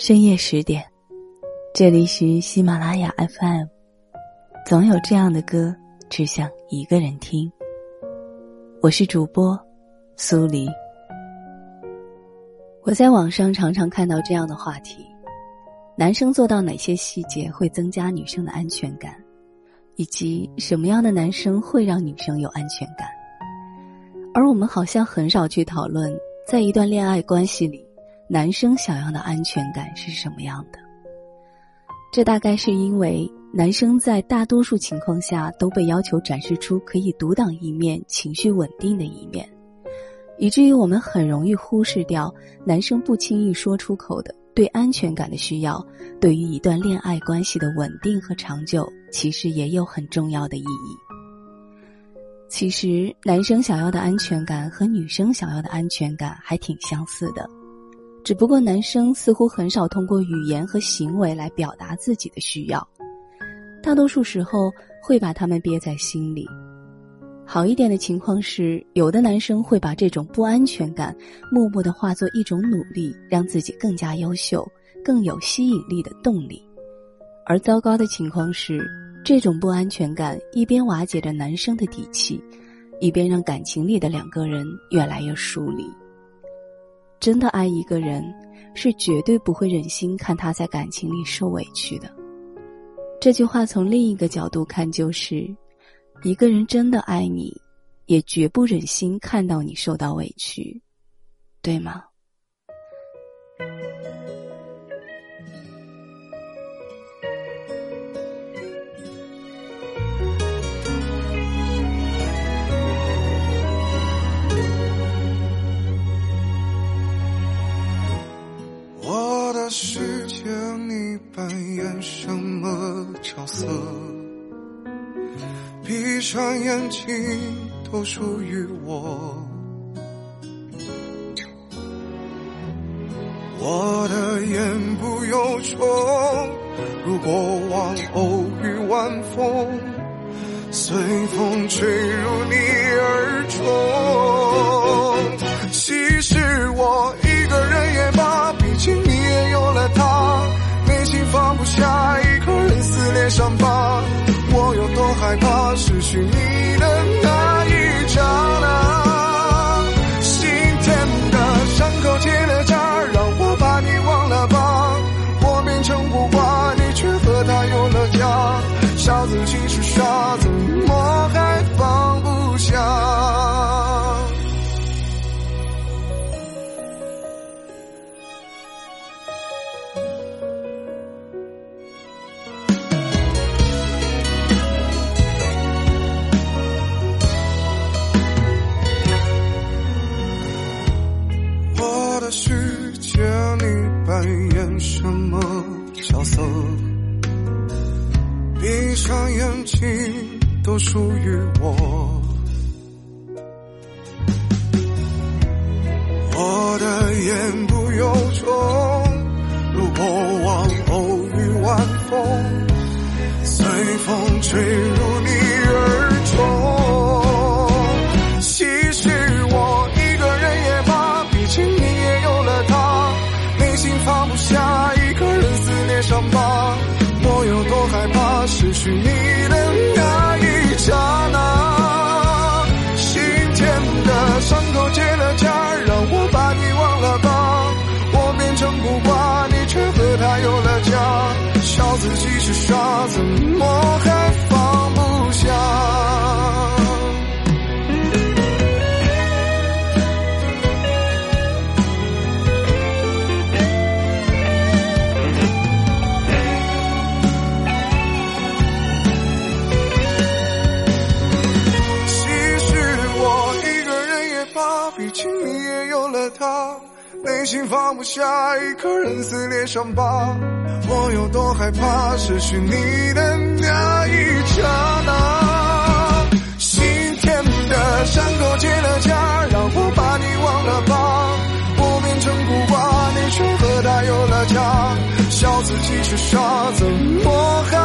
深夜十点，这里是喜马拉雅 FM。总有这样的歌，只想一个人听。我是主播苏黎。我在网上常常看到这样的话题：男生做到哪些细节会增加女生的安全感？以及什么样的男生会让女生有安全感？而我们好像很少去讨论，在一段恋爱关系里，男生想要的安全感是什么样的。这大概是因为男生在大多数情况下都被要求展示出可以独当一面、情绪稳定的一面，以至于我们很容易忽视掉男生不轻易说出口的。对安全感的需要，对于一段恋爱关系的稳定和长久，其实也有很重要的意义。其实，男生想要的安全感和女生想要的安全感还挺相似的，只不过男生似乎很少通过语言和行为来表达自己的需要，大多数时候会把他们憋在心里。好一点的情况是，有的男生会把这种不安全感默默的化作一种努力，让自己更加优秀、更有吸引力的动力；而糟糕的情况是，这种不安全感一边瓦解着男生的底气，一边让感情里的两个人越来越疏离。真的爱一个人，是绝对不会忍心看他在感情里受委屈的。这句话从另一个角度看，就是。一个人真的爱你，也绝不忍心看到你受到委屈，对吗？世界，你扮演什么角色？闭上眼睛，都属于我。我的言不由衷，如过往偶遇晚风，随风吹入你耳中。害怕失去你什么角色？闭上眼睛，都属于我。我的言不由衷，如过往偶遇晚风，随风吹失去你的心里也有了他，内心放不下，一个人撕裂伤疤。我有多害怕失去你的那一刹那？心田的伤口结了痂，让我把你忘了吧。我变成孤寡，你却和他有了家，笑自己是傻，怎么还？